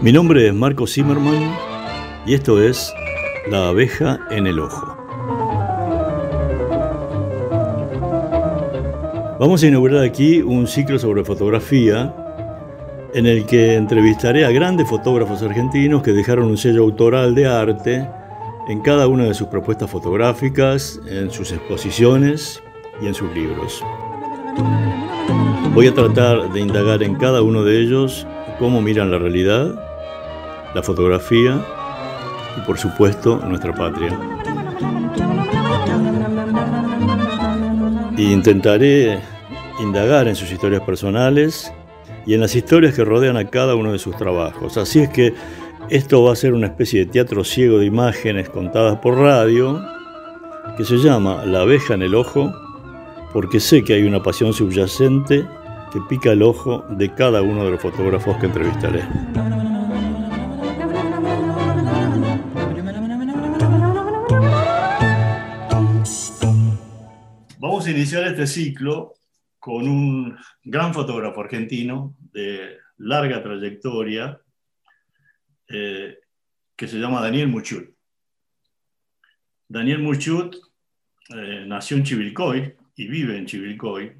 Mi nombre es Marco Zimmerman y esto es La abeja en el ojo. Vamos a inaugurar aquí un ciclo sobre fotografía en el que entrevistaré a grandes fotógrafos argentinos que dejaron un sello autoral de arte en cada una de sus propuestas fotográficas, en sus exposiciones y en sus libros. Voy a tratar de indagar en cada uno de ellos cómo miran la realidad, la fotografía y por supuesto nuestra patria. Y intentaré indagar en sus historias personales y en las historias que rodean a cada uno de sus trabajos. Así es que esto va a ser una especie de teatro ciego de imágenes contadas por radio que se llama La abeja en el ojo porque sé que hay una pasión subyacente que pica el ojo de cada uno de los fotógrafos que entrevistaré. Iniciar este ciclo con un gran fotógrafo argentino de larga trayectoria eh, que se llama Daniel Muchut. Daniel Muchut eh, nació en Chivilcoy y vive en Chivilcoy,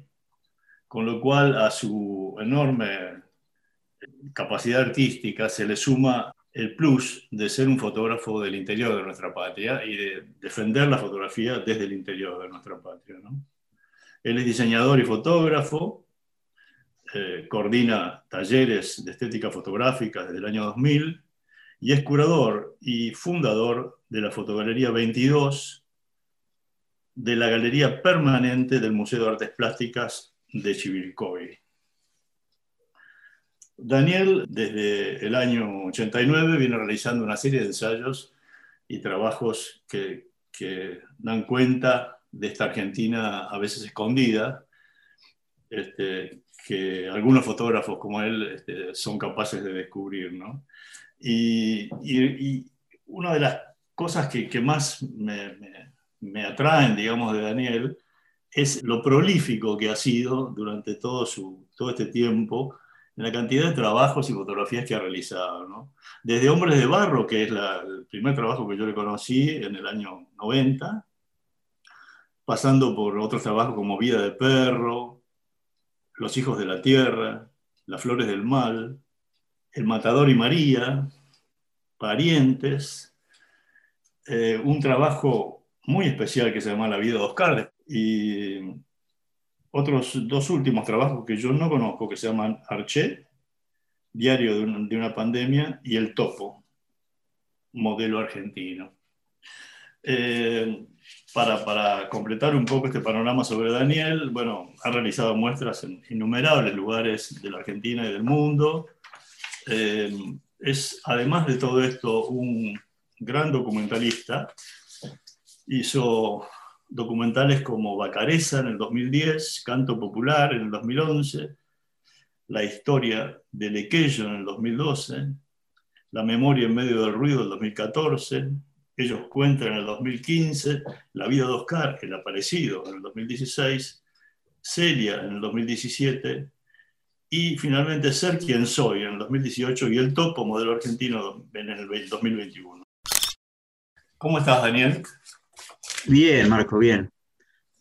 con lo cual a su enorme capacidad artística se le suma el plus de ser un fotógrafo del interior de nuestra patria y de defender la fotografía desde el interior de nuestra patria. Él es diseñador y fotógrafo, eh, coordina talleres de estética fotográfica desde el año 2000 y es curador y fundador de la Fotogalería 22, de la Galería Permanente del Museo de Artes Plásticas de Chivilcoy. Daniel, desde el año 89, viene realizando una serie de ensayos y trabajos que, dan cuenta de esta Argentina a veces escondida, este, que algunos fotógrafos como él este, son capaces de descubrir. ¿no? Y, una de las cosas que, más me, me, atraen, digamos, de Daniel es lo prolífico que ha sido durante todo, su, todo este tiempo en la cantidad de trabajos y fotografías que ha realizado. ¿no? Desde Hombres de Barro, que es el primer trabajo que yo le conocí en el año 90, pasando por otros trabajos como Vida de Perro, Los Hijos de la Tierra, Las Flores del Mal, el Matador y María, Parientes, eh, un trabajo muy especial que se llama La vida de Oscar, y otros dos últimos trabajos que yo no conozco, que se llaman Arché, Diario de, una pandemia, y El Topo, modelo argentino. Eh, para, completar un poco este panorama sobre Daniel, bueno, ha realizado muestras en innumerables lugares de la Argentina y del mundo. Eh, es, además de todo esto, un gran documentalista. Hizo documentales como Bacareza en el 2010, Canto Popular en el 2011, La historia de Lequello en el 2012, La memoria en medio del ruido en el 2014, Ellos cuentan en el 2015, La vida de Oscar, El aparecido en el 2016, Celia en el 2017, y finalmente Ser quien soy en el 2018 y El Topo, modelo argentino en el 2021. ¿Cómo estás, Daniel? Bien, Marco, bien.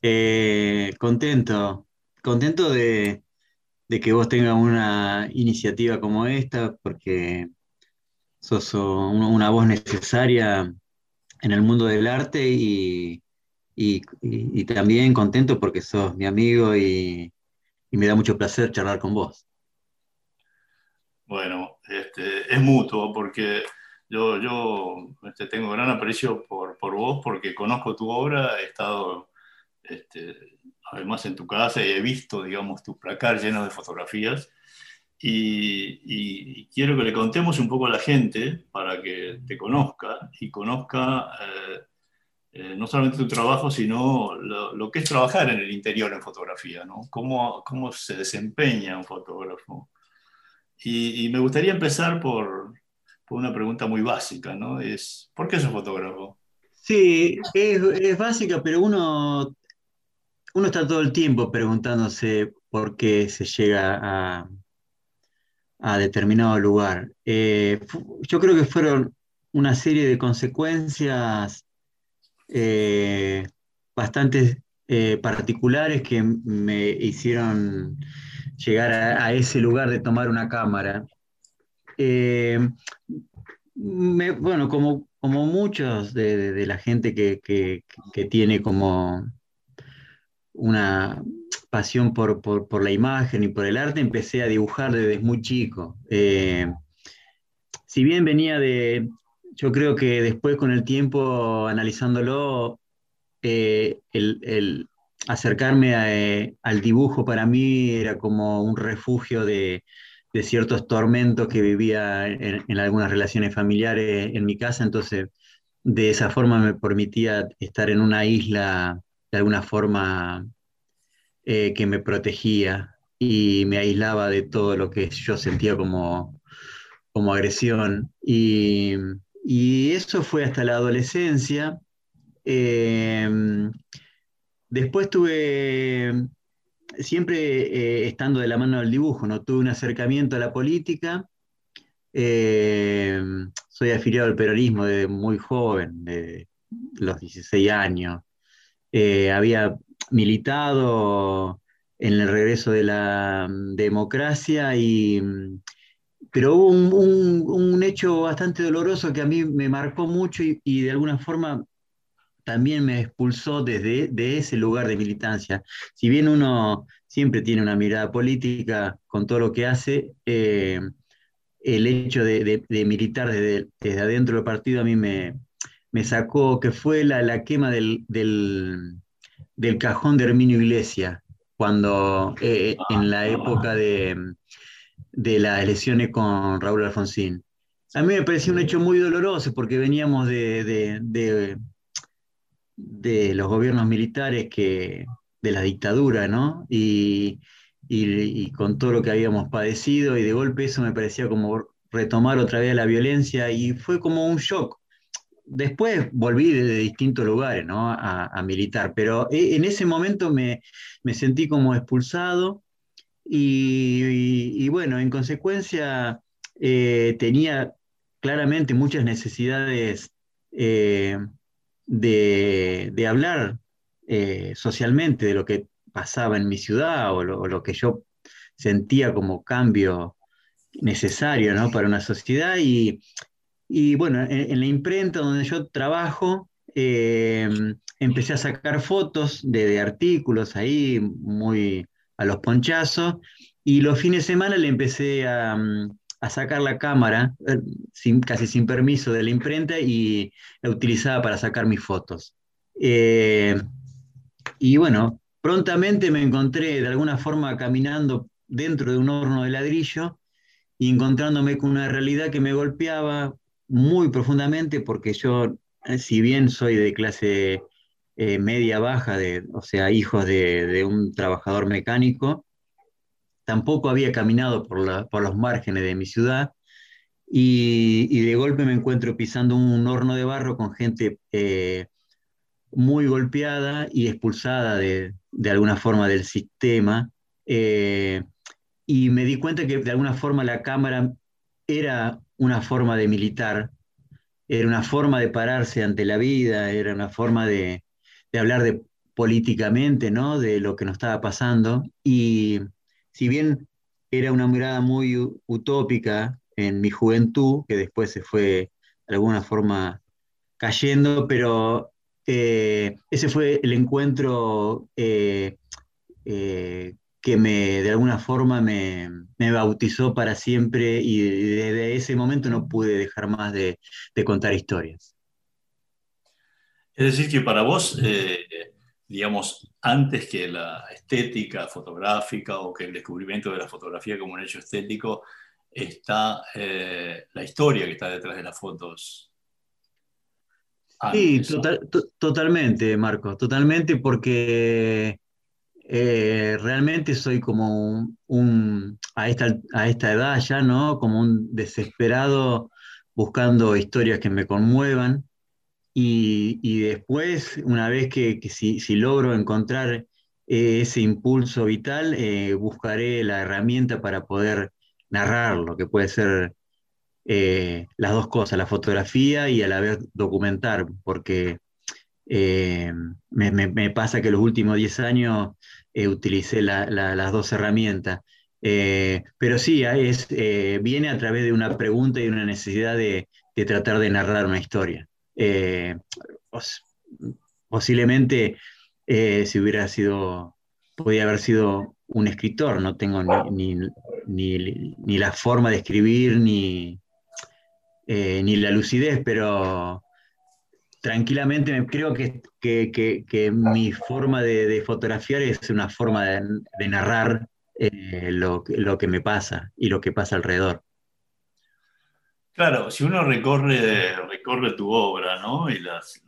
Eh, contento, contento de, que vos tengas una iniciativa como esta, porque sos una voz necesaria en el mundo del arte y, también contento porque sos mi amigo y, me da mucho placer charlar con vos. Bueno, este, es mutuo porque yo, yo este, tengo gran aprecio por, por, vos porque conozco tu obra, he estado este, además en tu casa y he visto, digamos, tu placar lleno de fotografías. Y, quiero que le contemos un poco a la gente para que te conozca y conozca eh, eh, no solamente tu trabajo, sino lo, que es trabajar en el interior en fotografía, ¿no? Cómo, cómo se desempeña un fotógrafo. y me gustaría empezar por, una pregunta muy básica, ¿no? Es, ¿por qué sos fotógrafo? Sí, es, básica, pero uno, uno está todo el tiempo preguntándose por qué se llega a, a determinado lugar. Eh, yo creo que fueron una serie de consecuencias eh, bastante eh, particulares que me hicieron llegar a, ese lugar de tomar una cámara. bueno, como, como muchos de, la gente que, que tiene como una pasión por, la imagen y por el arte, empecé a dibujar desde muy chico. Eh, si bien venía de, yo creo que después con el tiempo analizándolo, eh, el, acercarme eh, al dibujo para mí era como un refugio de, ciertos tormentos que vivía en, algunas relaciones familiares en mi casa, entonces de esa forma me permitía estar en una isla de alguna forma eh, que me protegía y me aislaba de todo lo que yo sentía como, como agresión. Y, eso fue hasta la adolescencia. Em, después tuve, siempre eh, estando de la mano del dibujo, ¿no? tuve un acercamiento a la política. Soy afiliado al peronismo desde muy joven, de los 16 años. Eh, había militado en el regreso de la mm, democracia, y, mm, pero hubo un, hecho bastante doloroso que a mí me marcó mucho y, de alguna forma también me expulsó desde de ese lugar de militancia. Si bien uno siempre tiene una mirada política con todo lo que hace, eh, el hecho de, militar desde, adentro del partido a mí me, sacó, que fue la, quema del del cajón de Herminio Iglesias, cuando eh, en la época de, de las elecciones con Raúl Alfonsín. A mí me pareció un hecho muy doloroso porque veníamos de, de, los gobiernos militares que, de la dictadura, ¿no? Y, y, con todo lo que habíamos padecido y de golpe eso me parecía como retomar otra vez la violencia y fue como un shock después volví de, distintos lugares ¿no? a, militar, pero e, en ese momento me, sentí como expulsado y, bueno, en consecuencia eh, tenía claramente muchas necesidades eh, de, hablar eh, socialmente de lo que pasaba en mi ciudad o lo, que yo sentía como cambio necesario ¿no? para una sociedad y, y bueno, en, la imprenta donde yo trabajo, eh, empecé a sacar fotos de, artículos ahí, muy a los ponchazos, y los fines de semana le empecé a, mm, sacar la cámara, eh, sin, casi sin permiso de la imprenta, y la utilizaba para sacar mis fotos. Eh, y bueno, prontamente me encontré de alguna forma caminando dentro de un horno de ladrillo y encontrándome con una realidad que me golpeaba muy profundamente porque yo, eh, si bien soy de clase eh, media baja, de, o sea, hijos de, un trabajador mecánico, tampoco había caminado por, los márgenes de mi ciudad y, de golpe me encuentro pisando un horno de barro con gente eh, muy golpeada y expulsada de, alguna forma del sistema. y me di cuenta que de alguna forma la cámara era una forma de militar, era una forma de pararse ante la vida, era una forma de, hablar de políticamente, ¿no? De lo que nos estaba pasando. Y si bien era una mirada muy utópica en mi juventud, que después se fue de alguna forma cayendo, pero eh, ese fue el encuentro eh, eh, que me, de alguna forma me, bautizó para siempre y desde ese momento no pude dejar más de, contar historias. Es decir, que para vos, eh, digamos, antes que la estética fotográfica o que el descubrimiento de la fotografía como un hecho estético, está eh, la historia que está detrás de las fotos. sí, totalmente, Marco, totalmente, porque eh, realmente soy como un, a, esta, a esta edad ya, ¿no? Como un desesperado buscando historias que me conmuevan. Y, después, una vez que, si, logro encontrar eh, ese impulso vital, eh, buscaré la herramienta para poder narrarlo, que puede ser las dos cosas, la fotografía y a la vez documentar, porque eh, me, pasa que los últimos 10 años eh, utilicé las dos herramientas. pero sí, es, viene a través de una pregunta y una necesidad de, tratar de narrar una historia. posiblemente si hubiera sido, podía haber sido un escritor, no tengo ni, ni la forma de escribir, ni, eh, ni la lucidez, pero tranquilamente creo que, que, mi forma de, fotografiar es una forma de, narrar eh, lo, lo, que me pasa y lo que pasa alrededor. Claro, si uno recorre, recorre tu obra ¿no? y las,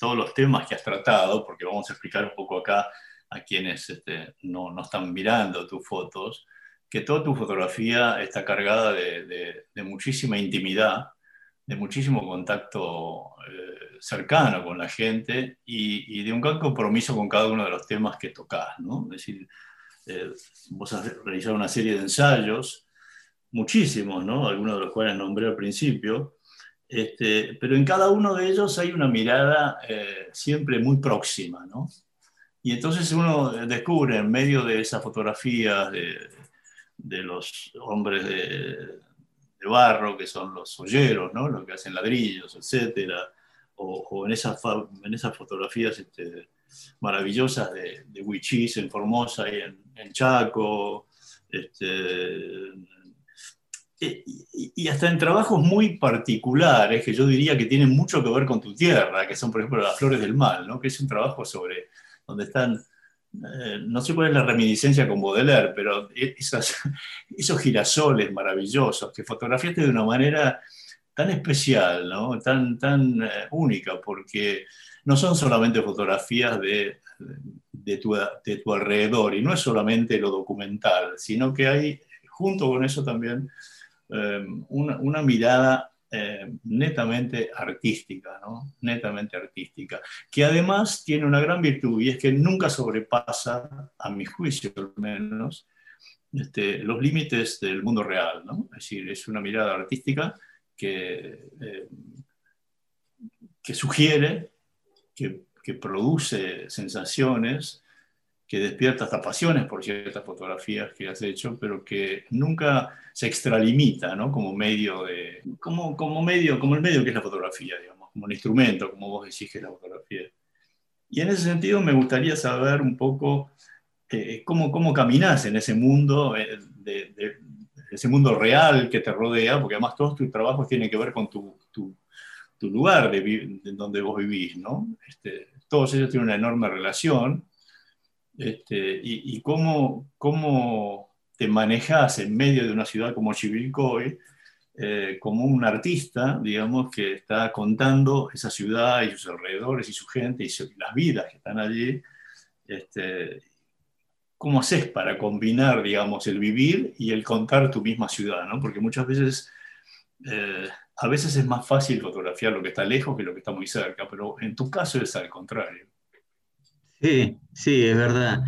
todos los temas que has tratado, porque vamos a explicar un poco acá a quienes este, no, no, están mirando tus fotos, que toda tu fotografía está cargada de, muchísima intimidad, de muchísimo contacto eh, cercano con la gente y, de un gran compromiso con cada uno de los temas que tocas. ¿no? Es decir, eh, vos has realizado una serie de ensayos, muchísimos, ¿no? algunos de los cuales nombré al principio, este, pero en cada uno de ellos hay una mirada eh, siempre muy próxima. ¿no? Y entonces uno descubre en medio de esas fotografías de, de los hombres de, barro, que son los olleros, ¿no? los que hacen ladrillos, etc. O, en, esas, en esas fotografías este, maravillosas de, de Huichís en Formosa y en, Chaco. Este, y, hasta en trabajos muy particulares que yo diría que tienen mucho que ver con tu tierra, que son por ejemplo las flores del mal, ¿no? que es un trabajo sobre donde están eh, no sé cuál es la reminiscencia con Baudelaire, pero e-, esos girasoles maravillosos que fotografiaste de una manera tan especial, ¿no? tan, tan eh, única, porque no son solamente fotografías de, de, tu, de, tu, alrededor y no es solamente lo documental, sino que hay junto con eso también eh, una, una mirada eh, netamente artística, ¿no? netamente artística, que además tiene una gran virtud y es que nunca sobrepasa, a mi juicio al menos, este, los límites del mundo real. ¿no? Es decir, es una mirada artística que, eh, que sugiere, que, produce sensaciones, que despierta hasta pasiones por ciertas fotografías que has hecho, pero que nunca se extralimita, ¿no? Como medio de, como, como medio, como el medio que es la fotografía, digamos, como un instrumento, como vos decís que es la fotografía. Y en ese sentido me gustaría saber un poco eh, cómo, cómo caminas en ese mundo, eh, de, ese mundo real que te rodea, porque además todos tus trabajos tienen que ver con tu, tu, tu lugar de, donde vos vivís, ¿no? Este, todos ellos tienen una enorme relación este, y, cómo, cómo, te manejas en medio de una ciudad como Chivilcoy, eh, como un artista, digamos, que está contando esa ciudad y sus alrededores y su gente y, las vidas que están allí. Este, ¿Cómo haces para combinar, digamos, el vivir y el contar tu misma ciudad? ¿no? Porque muchas veces, eh, a veces es más fácil fotografiar lo que está lejos que lo que está muy cerca, pero en tu caso es al contrario. Sí, sí, es verdad.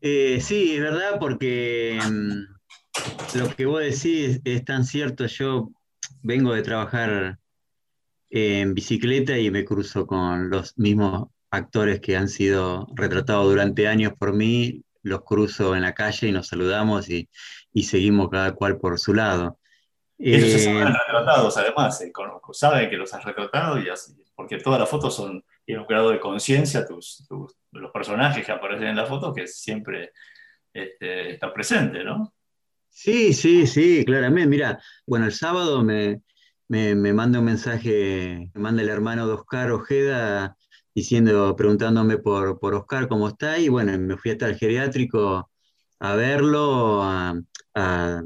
Eh, sí, es verdad porque mm, lo que vos decís es tan cierto. Yo vengo de trabajar en bicicleta y me cruzo con los mismos actores que han sido retratados durante años por mí, los cruzo en la calle y nos saludamos y, seguimos cada cual por su lado. Ellos se saben eh, retratados, además, eh, saben que los has retratado y así, porque todas las fotos son tiene un grado de conciencia tus, los personajes que aparecen en la foto que siempre este, está presente, ¿no? Sí, sí, sí, claramente. Mira, bueno, el sábado me, me, manda un mensaje, me manda el hermano de Oscar Ojeda diciendo, preguntándome por, por Oscar cómo está, y bueno, me fui hasta el geriátrico a verlo, a, a,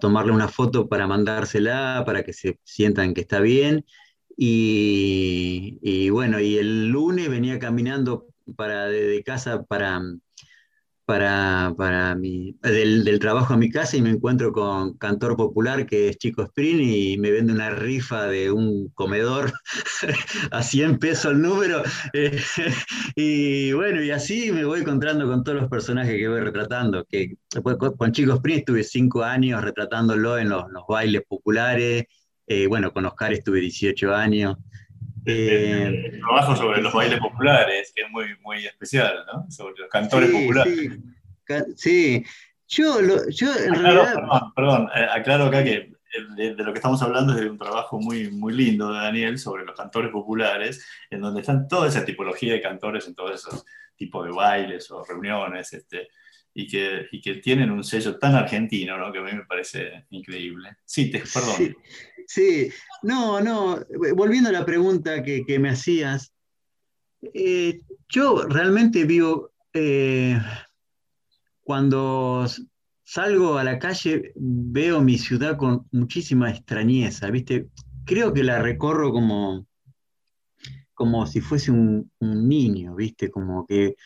tomarle una foto para mandársela, para que se sientan que está bien. Y, bueno, y el lunes venía caminando para, de, casa para, para, para mi, del, trabajo a mi casa y me encuentro con Cantor Popular, que es Chico Sprint, y me vende una rifa de un comedor a 100 pesos el número. Eh, y bueno, y así me voy encontrando con todos los personajes que voy retratando. Que, con Chico Sprint estuve cinco años retratándolo en los, bailes populares. Eh, bueno, con Oscar estuve 18 años. Eh, trabajo sobre los bailes populares, que es muy, muy especial, ¿no? Sobre los cantores populares. Sí, Yo, yo en realidad... Perdón, perdón eh, aclaro acá que de, lo que estamos hablando es de un trabajo muy, muy lindo de Daniel sobre los cantores populares, en donde están toda esa tipología de cantores en todos esos tipos de bailes o reuniones, este, y, que, y que tienen un sello tan argentino, ¿no? que a mí me parece increíble. Sí, te, perdón. Sí, no, no, volviendo a la pregunta que, me hacías, eh, yo realmente vivo, eh, cuando salgo a la calle, veo mi ciudad con muchísima extrañeza, ¿viste? Creo que la recorro como, como si fuese un, niño, ¿viste? Como que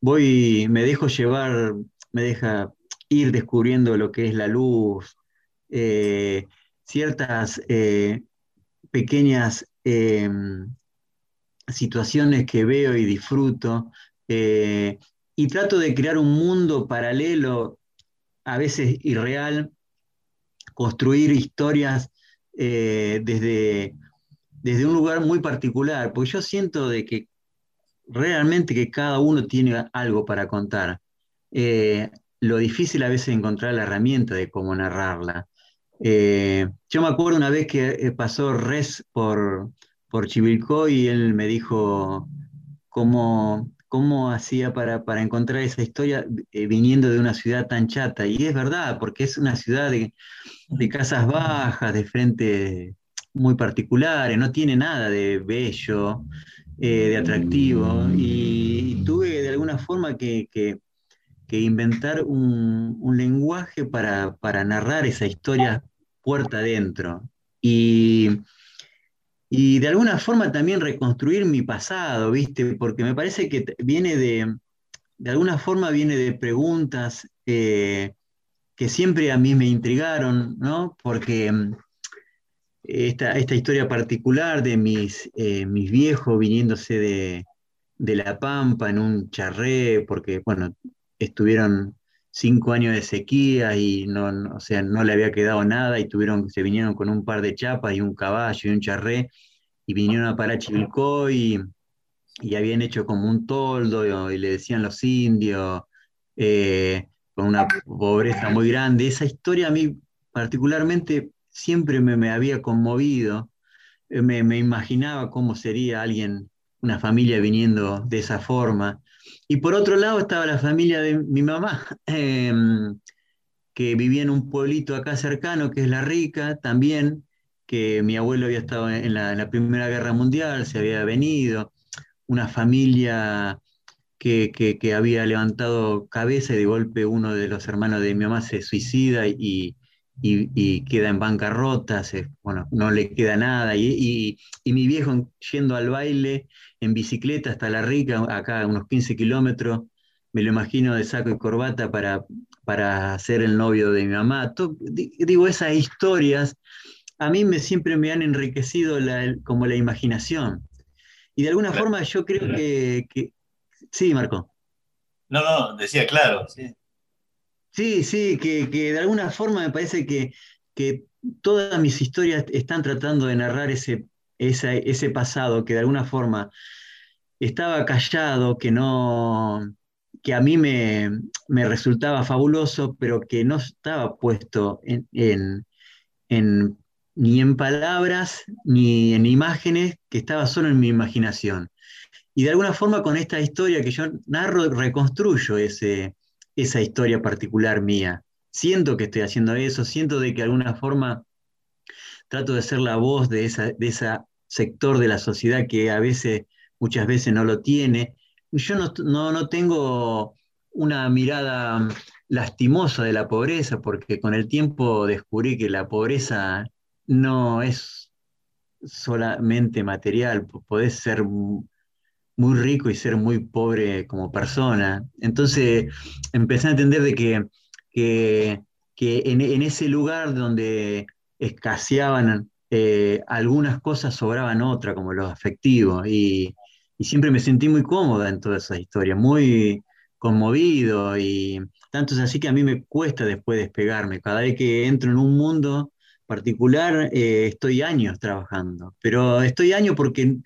voy, me dejo llevar, me deja ir descubriendo lo que es la luz, eh, ciertas eh, pequeñas em, situaciones que veo y disfruto, eh, y trato de crear un mundo paralelo, a veces irreal, construir historias desde, desde un lugar muy particular, porque yo siento de que realmente que cada uno tiene algo para contar. Lo difícil a veces es encontrar la herramienta de cómo narrarla. Eh, yo me acuerdo una vez que eh, pasó Res por, por Chivilcoy y él me dijo cómo, cómo hacía para, encontrar esa historia eh, viniendo de una ciudad tan chata. Y es verdad, porque es una ciudad de, casas bajas, de frente muy particulares, no tiene nada de bello, de atractivo. Y, tuve de alguna forma que, inventar un, lenguaje para, para, narrar esa historia puerta adentro. Y, y de alguna forma también reconstruir mi pasado, ¿viste? Porque me parece que viene de, de alguna forma viene de preguntas eh, que siempre a mí me intrigaron, ¿no? Porque mm, esta, esta historia particular de mis, eh, mis viejos viniéndose de, de La Pampa en un charré, porque, bueno, estuvieron cinco años de sequía y no, o sea, no le había quedado nada y tuvieron, se vinieron con un par de chapas y un caballo y un charré y vinieron a Parachivilcoy y, y habían hecho como un toldo y, le decían los indios, eh, con una pobreza muy grande. Esa historia a mí particularmente siempre me, había conmovido, eh, me, me imaginaba cómo sería alguien, una familia viniendo de esa forma. Y por otro lado estaba la familia de mi mamá, em, que vivía en un pueblito acá cercano, que es La Rica, también, que mi abuelo había estado en la, Primera Guerra Mundial, se había venido, una familia que, había levantado cabeza y de golpe uno de los hermanos de mi mamá se suicida y, queda en bancarrota, bueno, no le queda nada. Y, y, mi viejo yendo al baile en bicicleta hasta La Rica, acá unos 15 kilómetros, me lo imagino de saco y corbata para, para ser el novio de mi mamá. digo, esas historias a mí me, siempre me han enriquecido como la imaginación. Y de alguna forma yo creo que, Sí, Marco. No, no, decía claro, sí. Sí, sí, que, de alguna forma me parece que, que todas mis historias están tratando de narrar ese, ese pasado que de alguna forma estaba callado, que no que a mí me, resultaba fabuloso, pero que no estaba puesto en, ni en palabras ni en imágenes, que estaba solo en mi imaginación. Y de alguna forma con esta historia que yo narro, reconstruyo ese, esa historia particular mía. Siento que estoy haciendo eso, siento de que de alguna forma trato de ser la voz de, esa, de ese sector de la sociedad que a veces, muchas veces no lo tiene. Yo no, no, tengo una mirada lastimosa de la pobreza, porque con el tiempo descubrí que la pobreza no es solamente material, podés ser muy rico y ser muy pobre como persona. Entonces empecé a entender de que, que, en, ese lugar donde escaseaban eh, algunas cosas, sobraban otras, como los afectivos. Y, y, siempre me sentí muy cómoda en toda esa historia, muy conmovido. Y tanto es así que a mí me cuesta después despegarme. Cada vez que entro en un mundo particular, eh, estoy años trabajando. Pero estoy años porque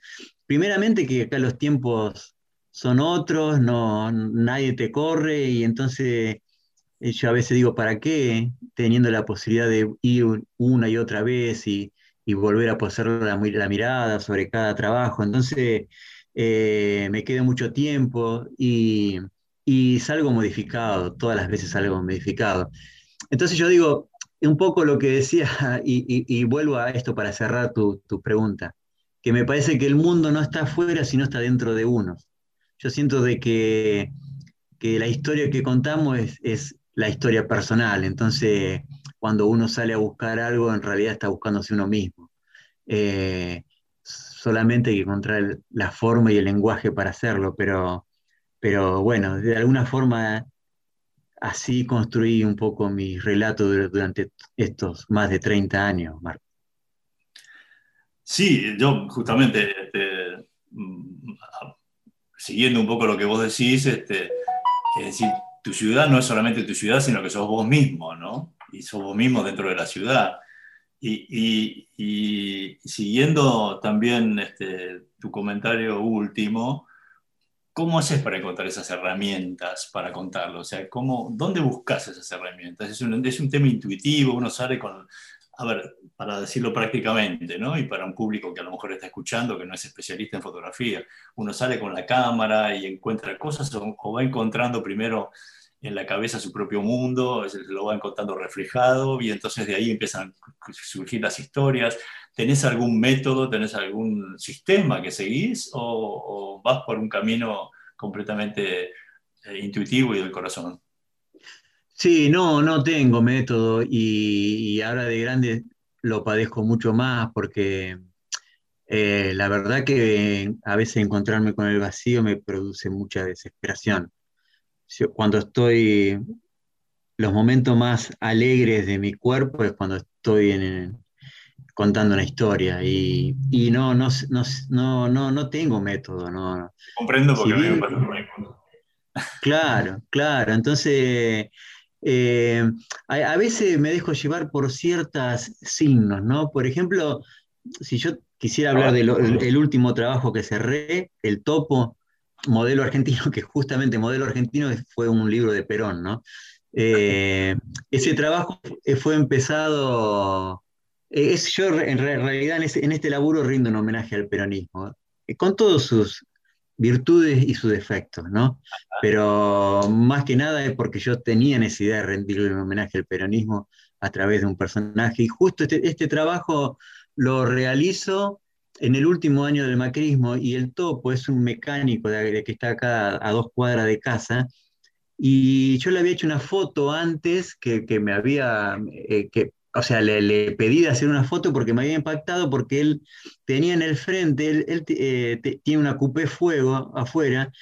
primeramente que acá los tiempos son otros, no, nadie te corre y entonces eh, yo a veces digo, ¿para qué? Teniendo la posibilidad de ir una y otra vez y, volver a posar la, mirada sobre cada trabajo. Entonces eh, me queda mucho tiempo y, salgo modificado, todas las veces salgo modificado. Entonces yo digo, un poco lo que decía, y, vuelvo a esto para cerrar tu, pregunta que me parece que el mundo no está afuera, sino está dentro de uno. Yo siento de que, la historia que contamos es, la historia personal, entonces cuando uno sale a buscar algo, en realidad está buscándose uno mismo. Eh, solamente hay que encontrar la forma y el lenguaje para hacerlo, pero, pero bueno, de alguna forma así construí un poco mi relato durante estos más de 30 años, Marco. Sí, yo justamente, este, mm, siguiendo un poco lo que vos decís, este, es decir, tu ciudad no es solamente tu ciudad, sino que sos vos mismo, ¿no? Y vos mismo dentro de la ciudad. Y, siguiendo también este, tu comentario último, ¿cómo haces para encontrar esas herramientas para contarlo? O sea, ¿cómo, ¿dónde buscas esas herramientas? Es un, es un tema intuitivo, uno sale con a ver, para decirlo prácticamente, ¿no? Y para un público que a lo mejor está escuchando, que no es especialista en fotografía, uno sale con la cámara y encuentra cosas o, va encontrando primero en la cabeza su propio mundo, lo va encontrando reflejado y entonces de ahí empiezan a surgir las historias. ¿Tenés algún método, tenés algún sistema que seguís o, vas por un camino completamente eh, intuitivo y del corazón? Sí, no, no tengo método y, ahora de grande lo padezco mucho más porque eh, la verdad que a veces encontrarme con el vacío me produce mucha desesperación. Cuando estoy, los momentos más alegres de mi cuerpo es cuando estoy contando una historia y, no, no, no, no, no, tengo método. No. Comprendo porque me Claro, claro. Entonces, eh, a, veces me dejo llevar por ciertos signos, ¿no? Por ejemplo, si yo quisiera hablar del último trabajo que cerré, El Topo, modelo argentino, que justamente modelo argentino fue un libro de Perón, ¿no? Eh, ese trabajo fue empezado, es, yo en realidad en, este laburo rindo un homenaje al peronismo, con todos sus virtudes y sus defectos, ¿no? Pero más que nada es porque yo tenía necesidad de rendirle un homenaje al peronismo a través de un personaje. Y justo este, este trabajo lo realizo en el último año del macrismo y el topo es un mecánico de, que está acá a dos cuadras de casa. Y yo le había hecho una foto antes que, me había, eh, que o sea, le, pedí de hacer una foto porque me había impactado porque él tenía en el frente, él, eh, tiene una coupé fuego afuera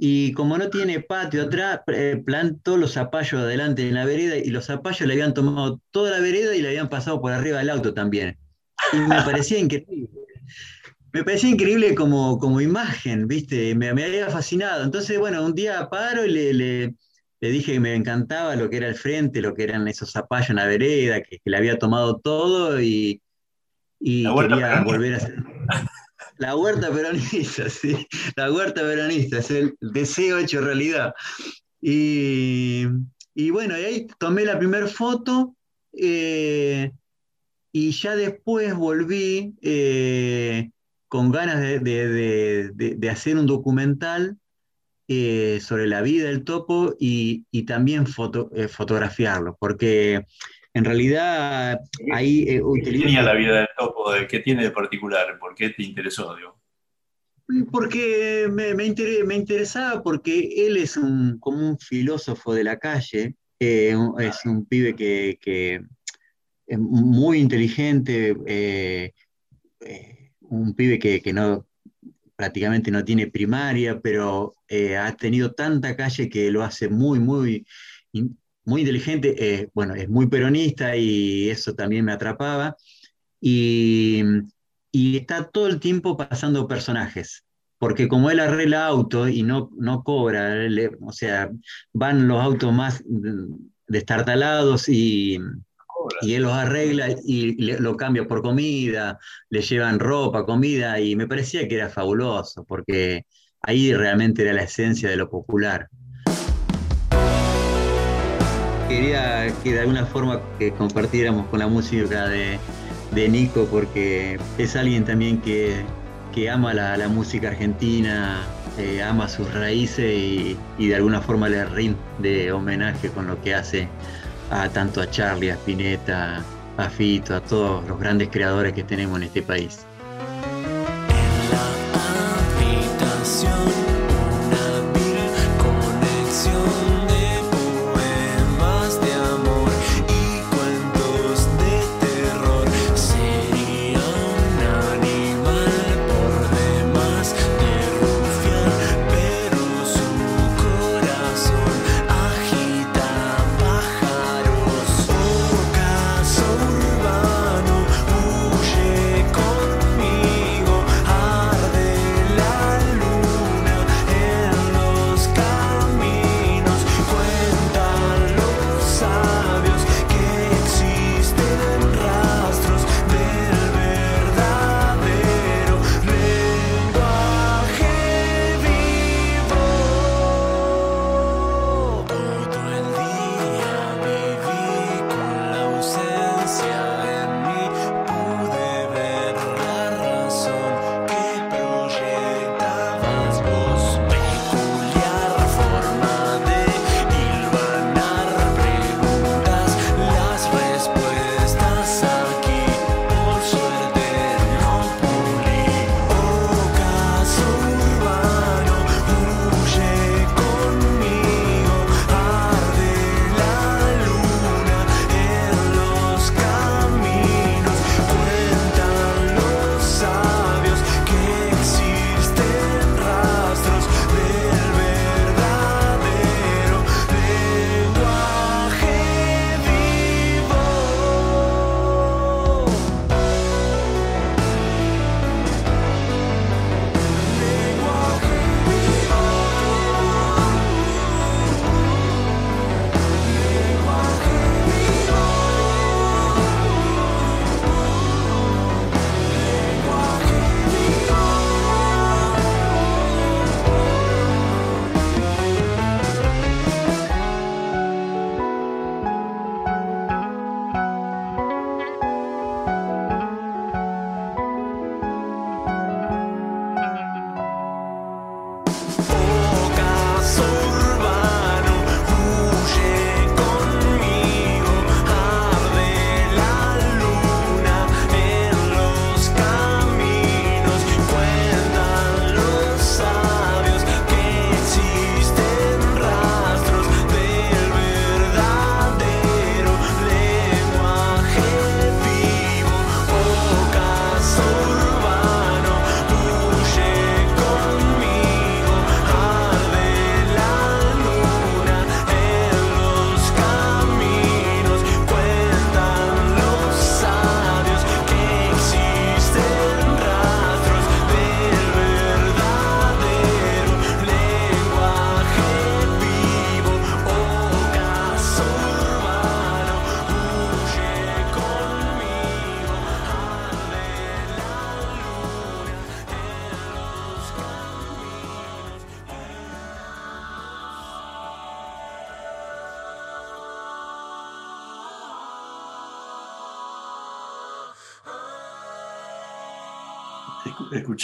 y como no tiene patio atrás, eh, plantó los zapallos adelante en la vereda y los zapallos le habían tomado toda la vereda y le habían pasado por arriba del auto también. Y me parecía increíble. Me parecía increíble como, como imagen, ¿viste? Me, me había fascinado. Entonces, bueno, un día paro y le le dije que me encantaba lo que era el frente, lo que eran esos zapallos en la vereda, que, le había tomado todo y, quería volver a hacer. La huerta peronista, sí, la huerta peronista, es el deseo hecho realidad. Y, bueno, ahí tomé la primera foto eh, y ya después volví eh, con ganas de hacer un documental eh, sobre la vida del topo y, también eh, fotografiarlo, porque en realidad ahí ¿Qué tenía la vida del topo? ¿Qué tiene de particular? ¿Por qué te interesó? Porque me, me, interesaba, porque él es un, como un filósofo de la calle, es un pibe que, muy inteligente, un pibe que, que no prácticamente no tiene primaria, pero eh, ha tenido tanta calle que lo hace muy, muy, muy inteligente. Eh, bueno, es muy peronista y eso también me atrapaba. Y, está todo el tiempo pasando personajes porque como él arregla autos y no, no cobra, o sea, van los autos más destartalados y, y él los arregla y lo cambia por comida, le llevan ropa, comida, y me parecía que era fabuloso, porque ahí realmente era la esencia de lo popular. Quería que de alguna forma que compartiéramos con la música de, Nico, porque es alguien también que, ama la, música argentina, eh, ama sus raíces y, y, de alguna forma le rinde homenaje con lo que hace a tanto a Charlie, a Spinetta, a Fito, a todos los grandes creadores que tenemos en este país.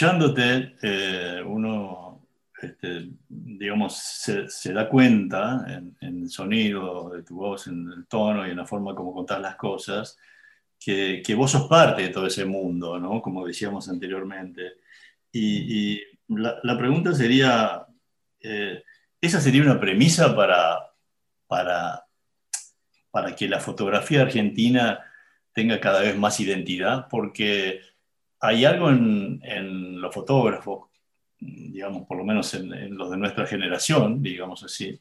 Escuchándote, eh, uno, este, digamos, se, da cuenta en, el sonido de tu voz, en el tono y en la forma como contás las cosas, que, vos sos parte de todo ese mundo, ¿no? Como decíamos anteriormente. Y, la, pregunta sería, eh, ¿esa sería una premisa para, para, para que la fotografía argentina tenga cada vez más identidad? Porque hay algo en, los fotógrafos digamos, por lo menos en, los de nuestra generación, digamos así,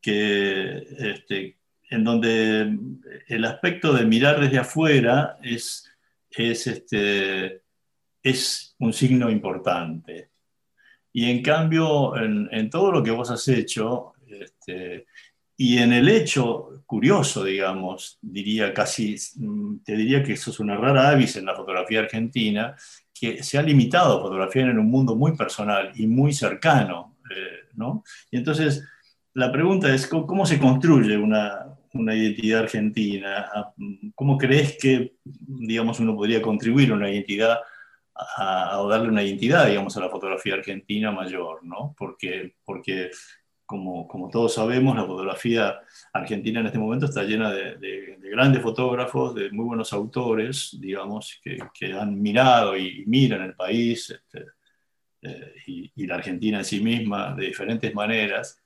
que, este, en donde el aspecto de mirar desde afuera es, es, este, es un signo importante. Y en cambio, en, todo lo que vos has hecho, este, y en el hecho curioso, digamos, diría casi, te diría que eso es una rara avis en la fotografía argentina, que se ha limitado a fotografiar en un mundo muy personal y muy cercano, eh, ¿no? Y entonces, la pregunta es, ¿cómo, se construye una, una, identidad argentina? Ah, ¿Cómo crees que, digamos, uno podría contribuir a una identidad, a, o darle una identidad, digamos, a la fotografía argentina mayor, ¿no? Porque, porque como, todos sabemos, la fotografía argentina en este momento está llena de, grandes fotógrafos, de muy buenos autores, digamos, que, han mirado y, miran el país este, eh, y, la Argentina en sí misma de diferentes maneras.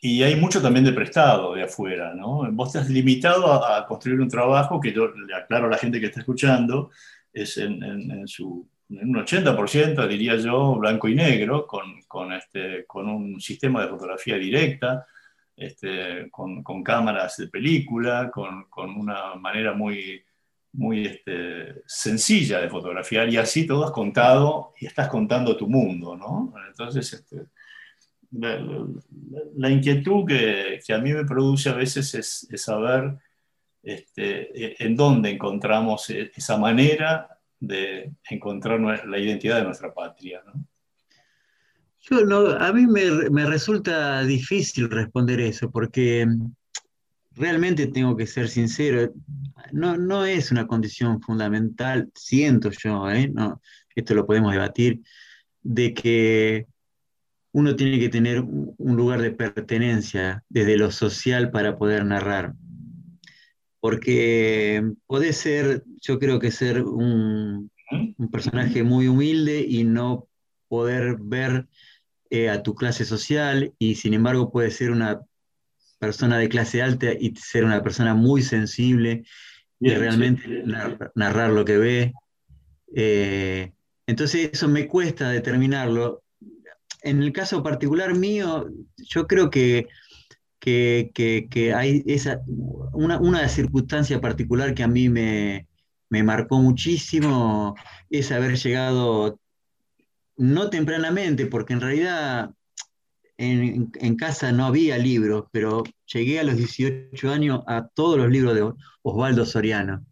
Y hay mucho también de prestado de afuera, ¿no? Vos estás limitado a, construir un trabajo que yo le aclaro a la gente que está escuchando, es en su un 80%, diría yo, blanco y negro, con, con, este, con un sistema de fotografía directa, este, con, con, cámaras de película, con, con una manera muy, muy este, sencilla de fotografiar, y así todo has contado y estás contando tu mundo, ¿no? Entonces, este, la, inquietud que, que, a mí me produce a veces es, es saber este, en dónde encontramos e, esa manera de encontrar la identidad de nuestra patria. Yo a mí me, resulta difícil responder eso, porque realmente tengo que ser sincero, no, no es una condición fundamental, siento yo, ¿eh? no, esto lo podemos debatir, de que uno tiene que tener un lugar de pertenencia desde lo social para poder narrar porque puede ser, yo creo que ser un, personaje muy humilde y no poder ver eh, a tu clase social y sin embargo puede ser una persona de clase alta y ser una persona muy sensible y realmente narrar, lo que ve. Eh, entonces eso me cuesta determinarlo. En el caso particular mío, yo creo que que, hay esa, una, una, circunstancia particular que a mí me, marcó muchísimo es haber llegado, no tempranamente, porque en realidad en, casa no había libros, pero llegué a los 18 años a todos los libros de Osvaldo Soriano.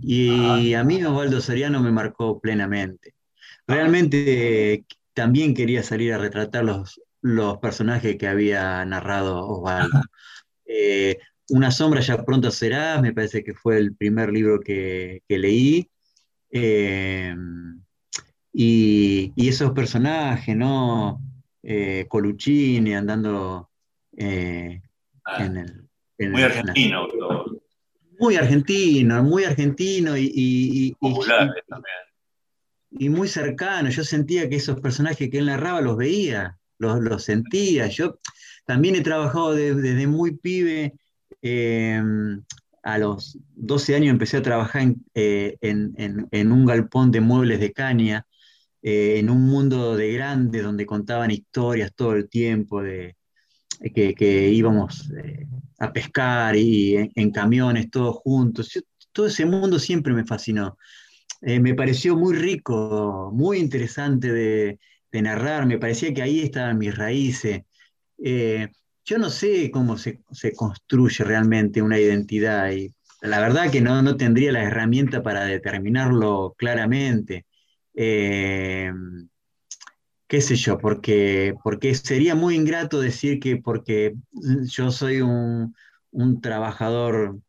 Y ah. a mí Osvaldo Soriano me marcó plenamente. Realmente también quería salir a retratar los, los personajes que había narrado Osvaldo. Eh, Una sombra ya pronto será, me parece que fue el primer libro que, leí. Eh, y, esos personajes, ¿no? Eh, Coluccini andando ah, en el... muy argentino. muy argentino, muy argentino y, y, muy cercano. Yo sentía que esos personajes que él narraba los veía lo, sentía. Yo también he trabajado desde muy pibe. Em, a los 12 años empecé a trabajar en, eh, un galpón de muebles de caña, eh, en un mundo de grandes donde contaban historias todo el tiempo, de, que, íbamos eh, a pescar y en, camiones todos juntos. todo ese mundo siempre me fascinó. me pareció muy rico, muy interesante de, de narrar, me parecía que ahí estaban mis raíces. Eh, yo no sé cómo se, construye realmente una identidad y la verdad que no, no tendría la herramienta para determinarlo claramente. Eh, qué sé yo, porque, porque sería muy ingrato decir que porque yo soy un, trabajador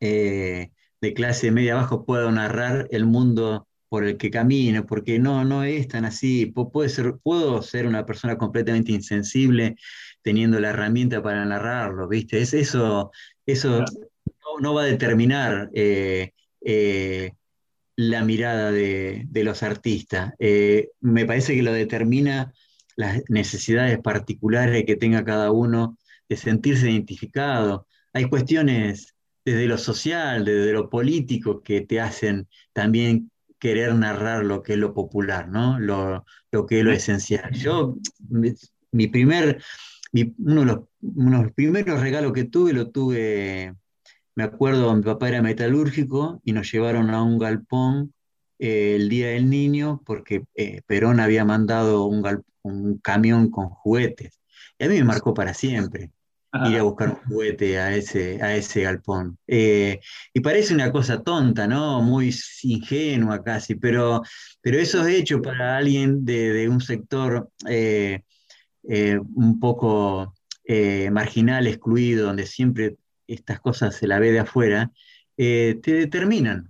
eh, de clase media abajo puedo narrar el mundo por el que camino, porque no, no es tan así. Puede ser, puedo ser una persona completamente insensible teniendo la herramienta para narrarlo, ¿viste? Es, eso eso no, va a determinar eh, eh, la mirada de, los artistas. Eh, me parece que lo determina las necesidades particulares que tenga cada uno de sentirse identificado. Hay cuestiones desde lo social, desde lo político, que te hacen también querer narrar lo que es lo popular, ¿no? Lo, que es lo esencial. Yo, mi, primer, uno, de los, uno, de los, primeros regalos que tuve, lo tuve, me acuerdo, mi papá era metalúrgico y nos llevaron a un galpón eh, el Día del Niño porque eh, Perón había mandado un, un camión con juguetes. Y a mí me marcó para siempre ir a buscar un juguete a ese, a ese galpón. Eh, y parece una cosa tonta, ¿no? Muy ingenua casi, pero, pero eso es hecho para alguien de, un sector eh, eh, un poco marginal, excluido, donde siempre estas cosas se la ve de afuera, te determinan,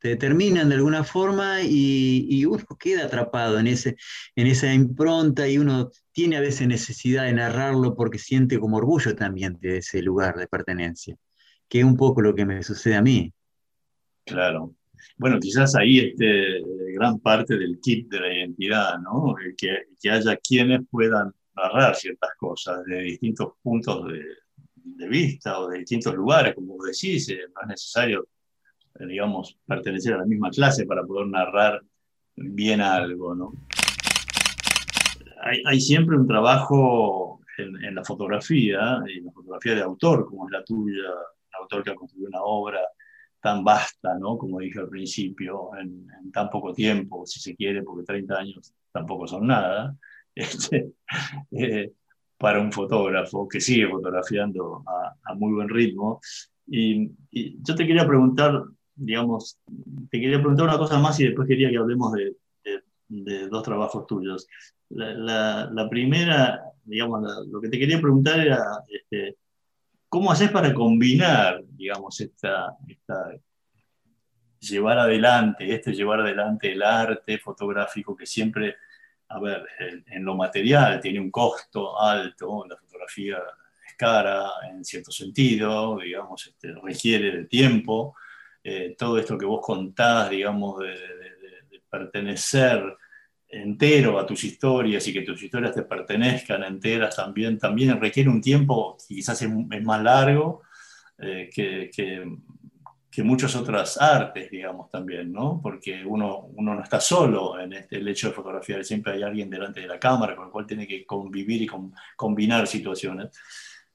te determinan de alguna forma y, uno queda atrapado en, ese, en esa impronta y uno tiene a veces necesidad de narrarlo porque siente como orgullo también de ese lugar de pertenencia, que es un poco lo que me sucede a mí. Claro. Bueno, quizás ahí esté gran parte del kit de la identidad, ¿no? Que, que haya quienes puedan narrar ciertas cosas de distintos puntos de, de vista o de distintos lugares, como decís, eh, no es necesario digamos, pertenecer a la misma clase para poder narrar bien algo, ¿no? Hay, hay siempre un trabajo en, en, la fotografía, en la fotografía de autor, como es la tuya, un autor que ha construido una obra tan vasta, ¿no? Como dije al principio, en, tan poco tiempo, si se quiere, porque 30 años tampoco son nada, este, eh, para un fotógrafo que sigue fotografiando a, a muy buen ritmo. Y, y, yo te quería preguntar digamos, te quería preguntar una cosa más y después quería que hablemos de, de, dos trabajos tuyos. La, la, primera, digamos, lo que te quería preguntar era, este, ¿cómo haces para combinar, digamos, esta, esta, llevar adelante, este llevar adelante el arte fotográfico que siempre, a ver, en, en lo material tiene un costo alto, la fotografía es cara en cierto sentido, digamos, este, requiere de tiempo, eh, todo esto que vos contás, digamos, de, pertenecer entero a tus historias y que tus historias te pertenezcan enteras también, también requiere un tiempo quizás es, más largo eh, que, que, muchas otras artes, digamos, también, ¿no? Porque uno, uno no está solo en este, el hecho de fotografiar, siempre hay alguien delante de la cámara con el cual tiene que convivir y combinar situaciones.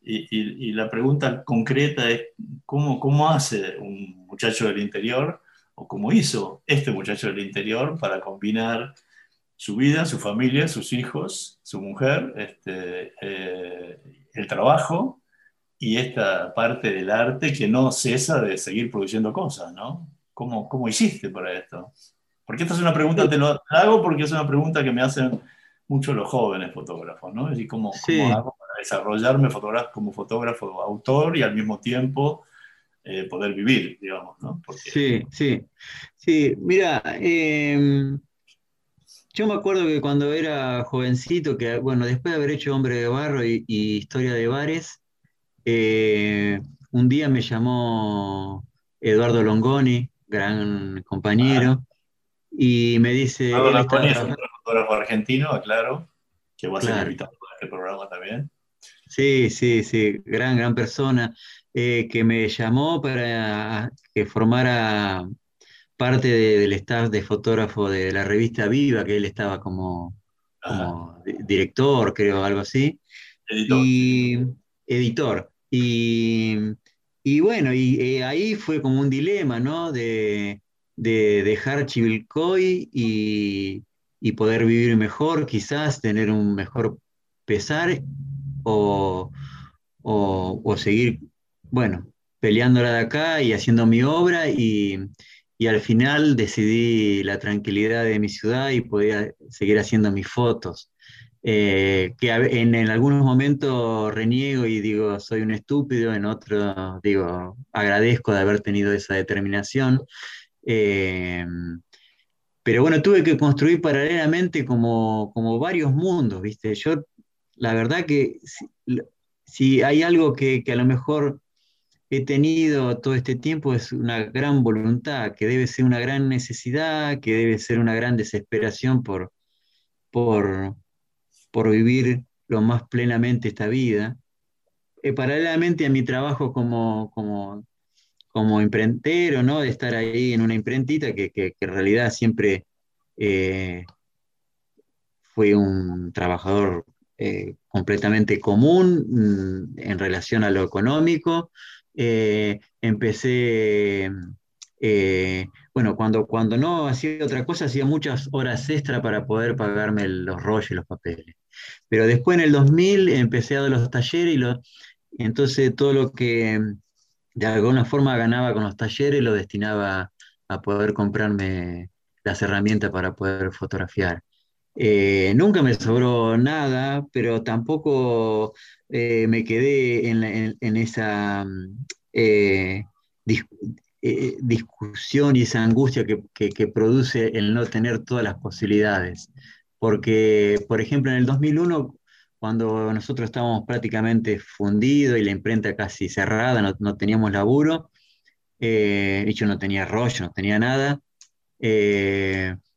Y, la pregunta concreta es, ¿cómo, ¿cómo hace un muchacho del interior, o cómo hizo este muchacho del interior para combinar su vida, su familia, sus hijos, su mujer, este, eh, el trabajo y esta parte del arte que no cesa de seguir produciendo cosas, ¿no? ¿Cómo, cómo hiciste para esto? Porque esta es una pregunta, te lo hago porque es una pregunta que me hacen mucho los jóvenes fotógrafos, ¿no? Es decir, ¿cómo, ¿cómo hago desarrollarme como fotógrafo autor y al mismo tiempo eh, poder vivir, digamos, ¿no? Sí, sí. Sí, mira, em, yo me acuerdo que cuando era jovencito, que bueno, después de haber hecho Hombre de Barro y, Historia de Bares, eh, un día me llamó Eduardo Longoni, gran compañero, y me dice... Eduardo Longoni es un fotógrafo argentino, aclaro, que va a ser invitado a este programa también. Sí, sí, sí, gran, gran persona eh, que me llamó para que formara parte del staff de fotógrafo de la revista Viva, que él estaba como, director, creo, algo así. Editor. Y editor. Y, bueno, y eh, ahí fue como un dilema, ¿no? De, dejar Chivilcoy y, y poder vivir mejor, quizás tener un mejor pesar o, o, seguir, bueno, peleándola de acá y haciendo mi obra y, y, al final decidí la tranquilidad de mi ciudad y poder seguir haciendo mis fotos. Eh, que en, en, algunos momentos reniego y digo soy un estúpido, en otros digo agradezco de haber tenido esa determinación. Eh, pero bueno, tuve que construir paralelamente como, como varios mundos, ¿viste? Yo la verdad que si, hay algo que, a lo mejor he tenido todo este tiempo es una gran voluntad, que debe ser una gran necesidad, que debe ser una gran desesperación por, por, por vivir lo más plenamente esta vida. Eh, paralelamente a mi trabajo como, como, como imprentero, ¿no? De estar ahí en una imprentita que, en realidad siempre eh, fue un trabajador eh, completamente común mm, en relación a lo económico. Eh, empecé, bueno, cuando, cuando no hacía otra cosa, hacía muchas horas extra para poder pagarme los rollos y los papeles. Pero después en el 2000 empecé a dar los talleres y entonces todo lo que de alguna forma ganaba con los talleres lo destinaba a poder comprarme las herramientas para poder fotografiar. Eh, nunca me sobró nada, pero tampoco eh, me quedé en, esa eh, discusión y esa angustia que, produce el no tener todas las posibilidades. Porque, por ejemplo, en el 2001 cuando nosotros estábamos prácticamente fundidos y la imprenta casi cerrada, no, teníamos laburo, yo no tenía rollo, no tenía nada.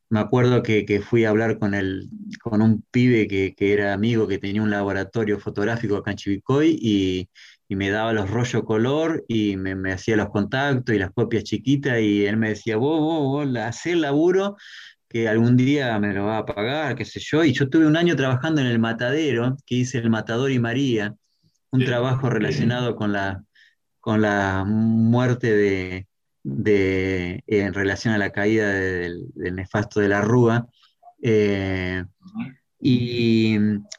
Me acuerdo que, fui a hablar con, el, con un pibe que, era amigo, que tenía un laboratorio fotográfico acá en Chivicoy y, me daba los rollos color y me, hacía los contactos y las copias chiquitas y él me decía, vos, vos, vos, hacé el laburo, que algún día me lo va a pagar, qué sé yo. Y yo tuve un año trabajando en el matadero, que hice el Matador y María, un trabajo relacionado con la, con la muerte de, en relación a la caída del, nefasto de la Rúa. Eh, y,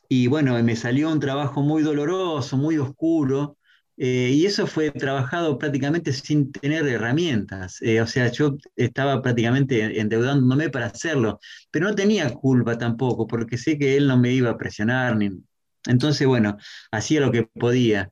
y, bueno, me salió un trabajo muy doloroso, muy oscuro, eh, y eso fue trabajado prácticamente sin tener herramientas. Eh, o sea, yo estaba prácticamente endeudándome para hacerlo, pero no tenía culpa tampoco, porque sé que él no me iba a presionar. Ni... Entonces, bueno, hacía lo que podía.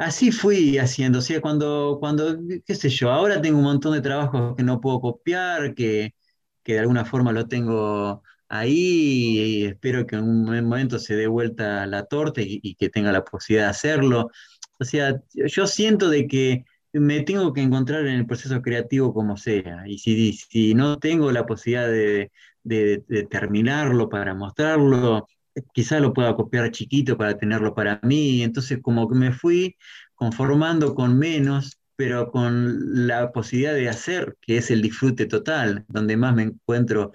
Así fui haciendo, o sea, cuando, cuando, qué sé yo, ahora tengo un montón de trabajos que no puedo copiar, que, que de alguna forma lo tengo ahí y espero que en un momento se dé vuelta la torta y, que tenga la posibilidad de hacerlo. O sea, yo siento de que me tengo que encontrar en el proceso creativo como sea. Y si, si no tengo la posibilidad de, terminarlo para mostrarlo, quizás lo pueda copiar chiquito para tenerlo para mí. Entonces, como que me fui conformando con menos, pero con la posibilidad de hacer, que es el disfrute total, donde más me encuentro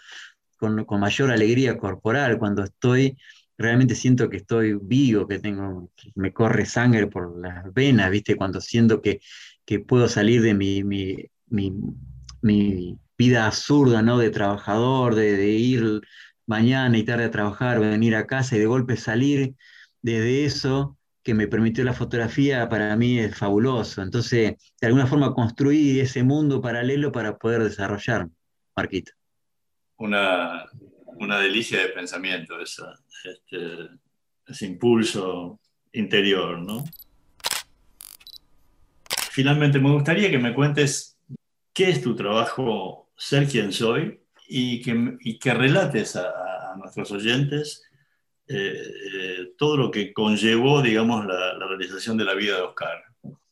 con, con mayor alegría corporal, cuando estoy realmente siento que estoy vivo, que tengo, me corre sangre por las venas, ¿viste? Cuando siento que, puedo salir de mi, mi, vida absurda, ¿no? De trabajador, de, ir mañana y tarde a trabajar, venir a casa y de golpe salir desde eso que me permitió la fotografía, para mí es fabuloso. Entonces, de alguna forma construí ese mundo paralelo para poder desarrollar, Marquito. Una, una delicia de pensamiento esa, este, ese impulso interior, ¿no? Finalmente, me gustaría que me cuentes qué es tu trabajo, ser quien soy, y que, que relates a, nuestros oyentes eh, eh, todo lo que conllevó, digamos, la, realización de la vida de Oscar.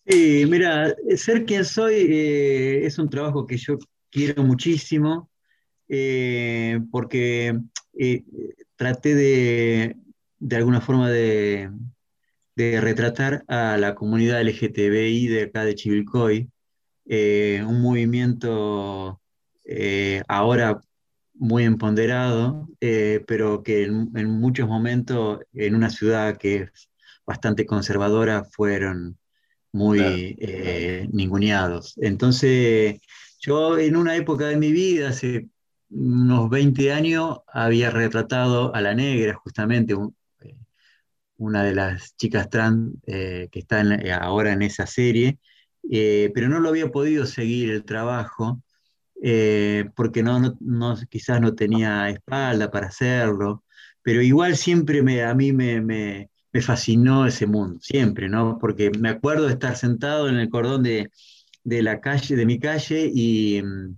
Sí, mira, ser quien soy eh, es un trabajo que yo quiero muchísimo, porque traté de, de alguna forma de, retratar a la comunidad LGTBI de acá de Chivilcoy, un movimiento eh, ahora muy empoderado, eh, pero que en, muchos momentos en una ciudad que es bastante conservadora fueron muy ninguneados. Entonces, yo en una época de mi vida, hace unos 20 años había retratado a la negra, justamente eh, una de las chicas trans eh, que está eh, ahora en esa serie, pero no lo había podido seguir el trabajo porque no, quizás no tenía espalda para hacerlo, pero igual siempre me, a mí me, me, fascinó ese mundo, siempre, ¿no? Porque me acuerdo de estar sentado en el cordón de, de la calle, de mi calle, y mm,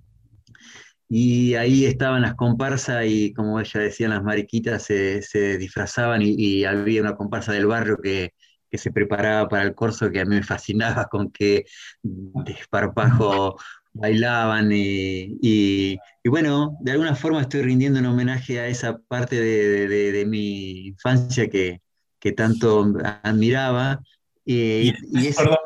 y ahí estaban las comparsas y como ella decía, las mariquitas se, disfrazaban y, había una comparsa del barrio que, se preparaba para el corso que a mí me fascinaba con que desparpajo bailaban y, bueno, de alguna forma estoy rindiendo un homenaje a esa parte de, mi infancia que, tanto admiraba ¿Y, es, perdón,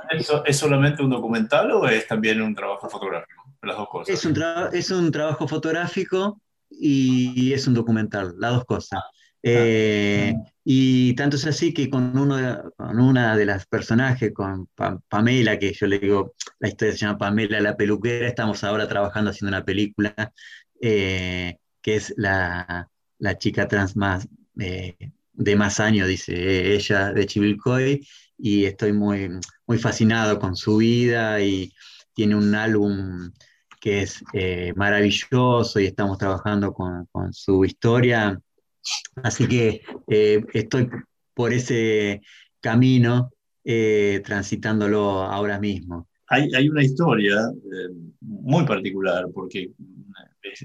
¿es solamente un documental o es también un trabajo fotográfico? Las dos cosas. Es un, es un trabajo fotográfico y es un documental, las dos cosas. Eh, y tanto es así que con, uno con una de las personajes, con Pamela, que yo le digo, la historia se llama Pamela la peluquera, estamos ahora trabajando haciendo una película eh, que es la, la, chica trans más eh, de más años, dice ella, de Chivilcoy, y estoy muy, muy fascinado con su vida y tiene un álbum que es maravilloso y estamos trabajando con, con su historia Así que eh, estoy por ese camino eh, transitándolo ahora mismo. Hay, una historia eh, muy particular, porque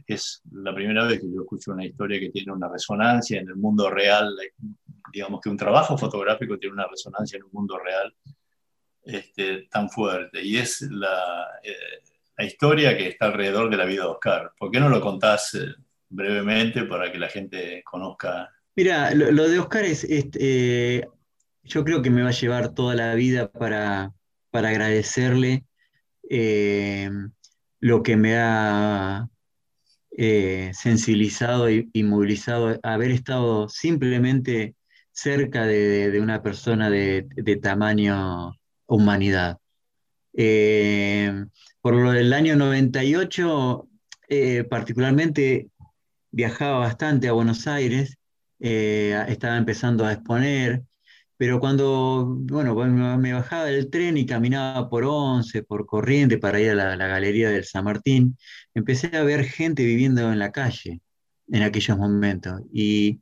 es, la primera vez que yo escucho una historia que tiene una resonancia en el mundo real, digamos que un trabajo fotográfico tiene una resonancia en el mundo real este, tan fuerte, y es la, la, historia que está alrededor de la vida de Oscar. ¿Por qué no lo contás brevemente para que la gente conozca. Mira, lo, de Oscar es, eh, yo creo que me va a llevar toda la vida para, agradecerle eh, lo que me ha eh, sensibilizado y, movilizado, haber estado simplemente cerca de, una persona de, tamaño humanidad. por lo del año 98, particularmente viajaba bastante a Buenos Aires, eh, estaba empezando a exponer, pero cuando, bueno, me bajaba del tren y caminaba por Once, por Corriente, para ir a la, galería del San Martín, empecé a ver gente viviendo en la calle en aquellos momentos. Y,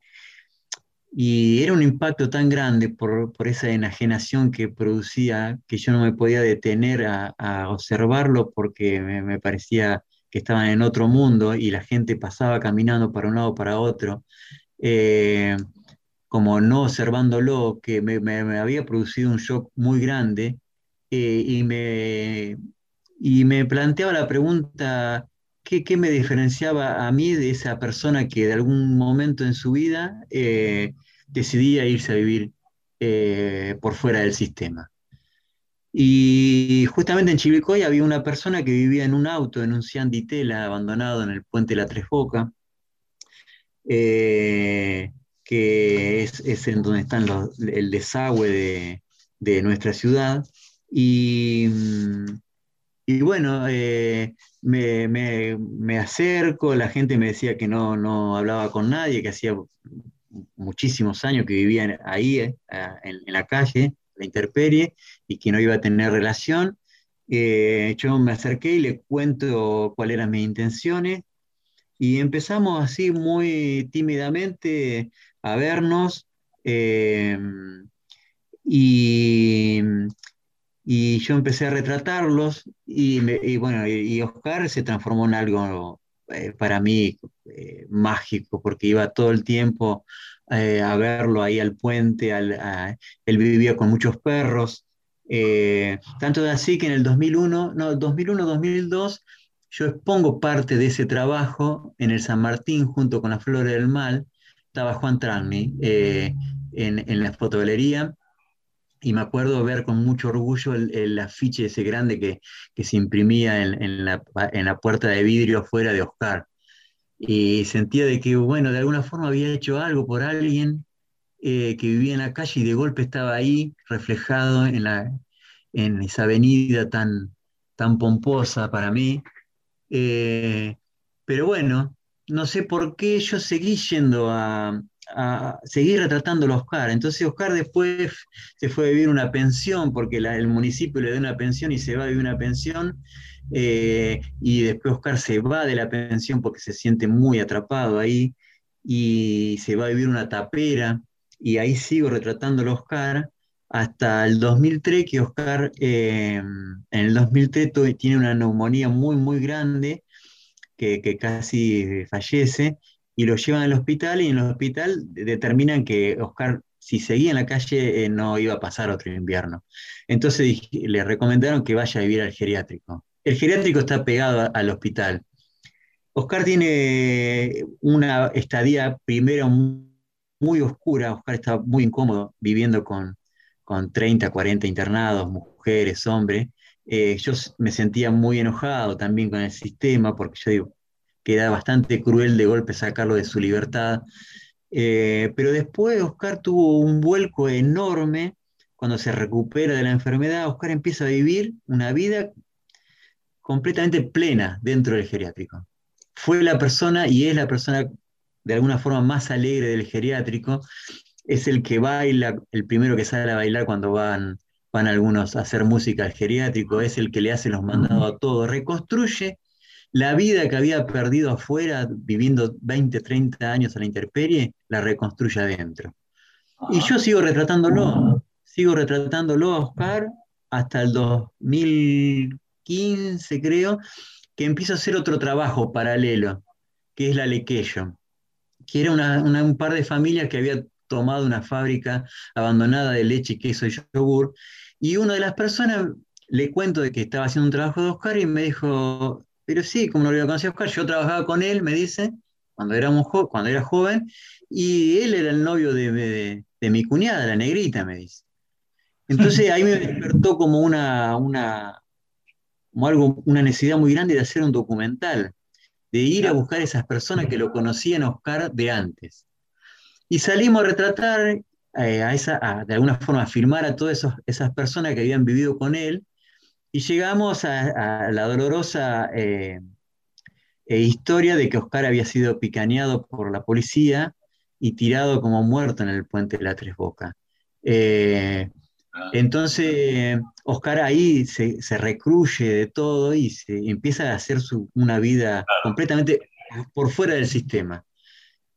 y era un impacto tan grande por, esa enajenación que producía que yo no me podía detener a, observarlo porque me parecía que estaban en otro mundo y la gente pasaba caminando para un lado para otro, eh, como no observándolo, que me, había producido un shock muy grande eh, y, me, y me planteaba la pregunta, ¿qué, me diferenciaba a mí de esa persona que de algún momento en su vida eh, decidía irse a vivir por fuera del sistema? Y justamente en Chivilcoy había una persona que vivía en un auto, en un Cianditela abandonado en el puente de la Tres Bocas, eh, que es, en donde están el desagüe de, nuestra ciudad. Y, bueno, eh, me, acerco, la gente me decía que no, no hablaba con nadie, que hacía muchísimos años que vivía ahí, eh, en la calle la interperie y que no iba a tener relación. Eh, yo me acerqué y le cuento cuáles eran mis intenciones y empezamos así muy tímidamente a vernos eh, y, y, yo empecé a retratarlos y, bueno, y, Oscar se transformó en algo eh, para mí mágico porque iba todo el tiempo eh, a verlo ahí al puente, él vivía con muchos perros, eh, tanto de así que en el 2001, no, 2001-2002, yo expongo parte de ese trabajo en el San Martín junto con la Flores del Mal, estaba Juan Tranmi eh, en, la fotogalería, y me acuerdo ver con mucho orgullo el, afiche ese grande que, se imprimía en, la, en, la, puerta de vidrio afuera de Oscar. Y sentía de que, bueno, de alguna forma había hecho algo por alguien eh, que vivía en la calle y de golpe estaba ahí reflejado en, la, en esa avenida tan, tan pomposa para mí. Eh, pero bueno, no sé por qué yo seguí yendo a, seguir retratando a Oscar. Entonces Oscar después se fue a vivir una pensión, porque el municipio le da una pensión y se va a vivir una pensión. Eh, y después Oscar se va de la pensión porque se siente muy atrapado ahí y se va a vivir una tapera y ahí sigo retratando a Oscar hasta el 2003 que Oscar eh, en el 2003 tiene una neumonía muy muy grande que, casi fallece y lo llevan al hospital y en el hospital determinan que Oscar si seguía en la calle eh, no iba a pasar otro invierno. Entonces le recomendaron que vaya a vivir al geriátrico el geriátrico está pegado al hospital. Oscar tiene una estadía primero muy oscura, Oscar está muy incómodo viviendo con, con 30, 40 internados, mujeres, hombres, eh, yo me sentía muy enojado también con el sistema, porque yo digo que era bastante cruel de golpe sacarlo de su libertad. Eh, pero después Oscar tuvo un vuelco enorme cuando se recupera de la enfermedad. Oscar empieza a vivir una vida completamente plena dentro del geriátrico. Fue la persona y es la persona de alguna forma más alegre del geriátrico. Es el que baila, el primero que sale a bailar cuando van van algunos a hacer música al geriátrico, es el que le hace los mandados a todo, reconstruye la vida que había perdido afuera, viviendo 20, 30 años a la intemperie, la reconstruye adentro. Y yo sigo retratándolo, sigo retratándolo a Oscar hasta el 2015, creo, que empiezo a hacer otro trabajo paralelo, que es la Lequeyo, que era un par de familias que había tomado una fábrica abandonada de leche, queso y yogur, y una de las personas le cuento de que estaba haciendo un trabajo de Oscar y me dijo, pero sí, como no lo conocido Oscar, yo trabajaba con él, me dice, cuando, éramos cuando era joven, y él era el novio de, mi cuñada, la negrita, me dice. Entonces ahí me despertó como una, como algo, una necesidad muy grande de hacer un documental, de ir a buscar a esas personas que lo conocían a Oscar de antes. Y salimos a retratar eh, a esa, de alguna forma, a firmar a todas esas personas que habían vivido con él, y llegamos a, la dolorosa eh, eh, historia de que Oscar había sido picaneado por la policía y tirado como muerto en el puente de la Tres Bocas. Ah. entonces, Oscar ahí se, recruye de todo y se empieza a hacer una vida completamente por fuera del sistema.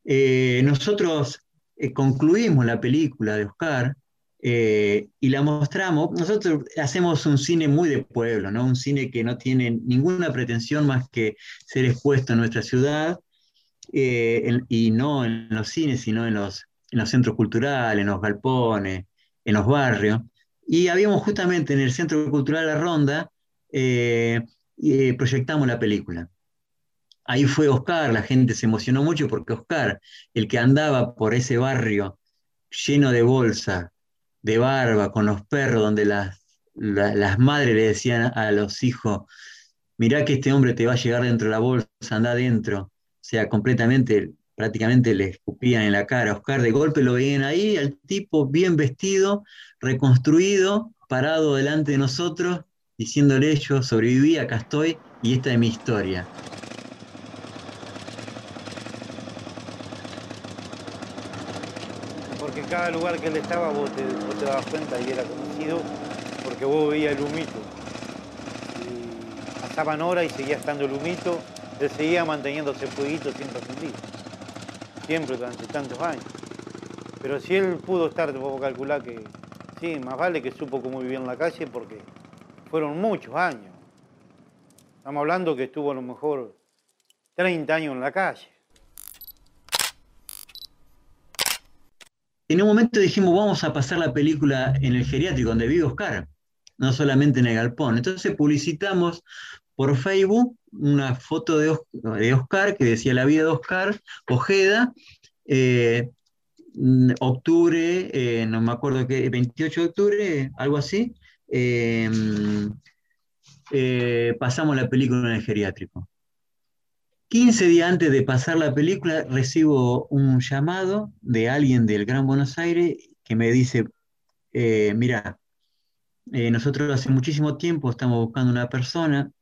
nosotros eh, concluimos la película de Oscar eh, y la mostramos. Nosotros hacemos un cine muy de pueblo, ¿no? un cine que no tiene ninguna pretensión más que ser expuesto en nuestra ciudad eh, y no en los cines, sino en los, en los centros culturales, en los galpones, en los barrios. Y habíamos justamente en el Centro Cultural La Ronda, proyectamos la película ahí fue Oscar, la gente se emocionó mucho porque Oscar, el que andaba por ese barrio lleno de bolsa, de barba, con los perros, donde las, las madres le decían a los hijos, mirá que este hombre te va a llegar dentro de la bolsa, anda adentro. O sea, completamente, prácticamente le escupían en la cara. Oscar de golpe lo veían ahí, al tipo bien vestido, reconstruido, parado delante de nosotros, diciéndole yo sobreviví, acá estoy y esta es mi historia. cada lugar que él estaba vos te, vos dabas cuenta y era conocido porque vos veías el humito. Y pasaban horas y seguía estando el humito, él seguía manteniéndose fueguito siempre encendido. Siempre durante tantos años. Pero si él pudo estar, te puedo calcular que sí, más vale que supo cómo vivía en la calle porque fueron muchos años. Estamos hablando que estuvo a lo mejor 30 años en la calle. en un momento dijimos, vamos a pasar la película en el geriátrico donde vive Oscar, no solamente en el galpón. Entonces publicitamos por Facebook una foto de, Oscar que decía la vida de Oscar Ojeda, eh, octubre, eh, no me acuerdo qué, 28 de octubre, algo así. Eh, pasamos la película en el geriátrico. 15 días antes de pasar la película, recibo un llamado de alguien del Gran Buenos Aires que me dice, mira, nosotros hace muchísimo tiempo estamos buscando una persona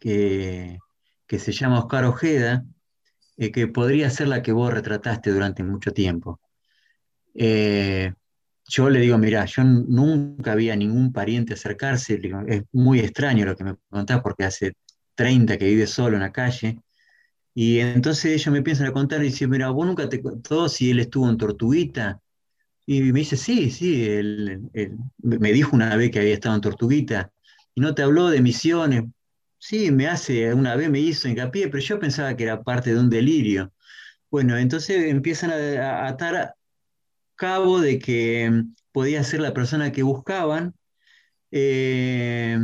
que, se llama Oscar Ojeda, eh, que podría ser la que vos retrataste durante mucho tiempo. yo le digo, mira, yo nunca había ningún pariente acercarse, es muy extraño lo que me contás porque hace 30 que vive solo en la calle, y entonces ellos me empiezan a contar y dicen, mira, vos nunca te contó si él estuvo en Tortuguita. Y me dice, sí, sí, él, me dijo una vez que había estado en Tortuguita. Y no te habló de misiones. Sí, me hace, una vez me hizo hincapié, pero yo pensaba que era parte de un delirio. Bueno, entonces empiezan a, atar cabo de que mm, podía ser la persona que buscaban. Eh,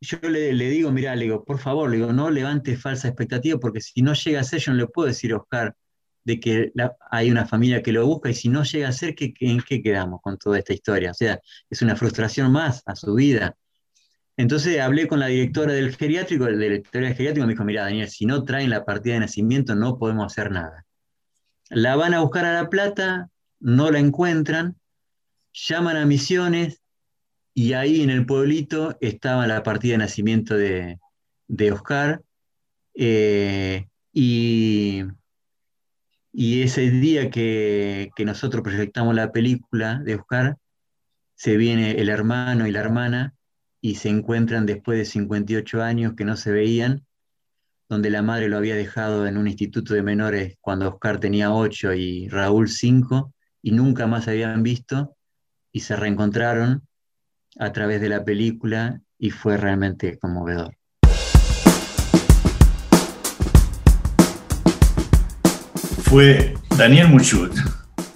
yo le, digo, mira, le digo, por favor, le digo, no levante falsa expectativa, porque si no llega a ser, yo no le puedo decir a Oscar, de que hay una familia que lo busca y si no llega a ser, ¿qué, ¿en qué quedamos con toda esta historia? O sea, es una frustración más a su vida. Entonces hablé con la directora del geriátrico, el director del geriátrico me dijo, mira Daniel, si no traen la partida de nacimiento no podemos hacer nada. La van a buscar a La Plata, no la encuentran, llaman a Misiones y ahí en el pueblito estaba la partida de nacimiento de, Oscar. Eh, y y ese día que, nosotros proyectamos la película de Oscar, se viene el hermano y la hermana y se encuentran después de 58 años que no se veían, donde la madre lo había dejado en un instituto de menores cuando Oscar tenía 8 y Raúl 5, y nunca más habían visto, y se reencontraron a través de la película y fue realmente conmovedor. fue Daniel Muchut,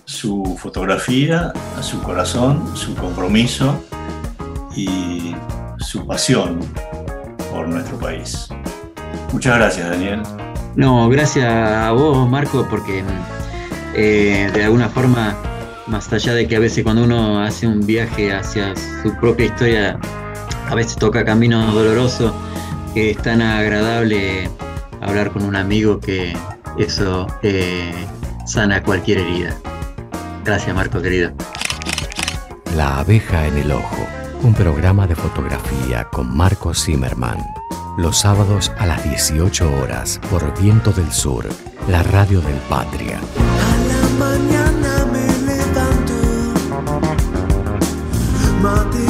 su fotografía, su corazón, su compromiso y su pasión por nuestro país. Muchas gracias, Daniel. No, gracias a vos, Marco, porque eh, de alguna forma, más allá de que a veces cuando uno hace un viaje hacia su propia historia, a veces toca caminos dolorosos, que es tan agradable hablar con un amigo que, eso eh, sana cualquier herida. Gracias Marco querido. La abeja en el ojo, un programa de fotografía con Marco Zimmerman. Los sábados a las 18 horas por Viento del Sur, la radio del Patria. A la mañana me levanto, mate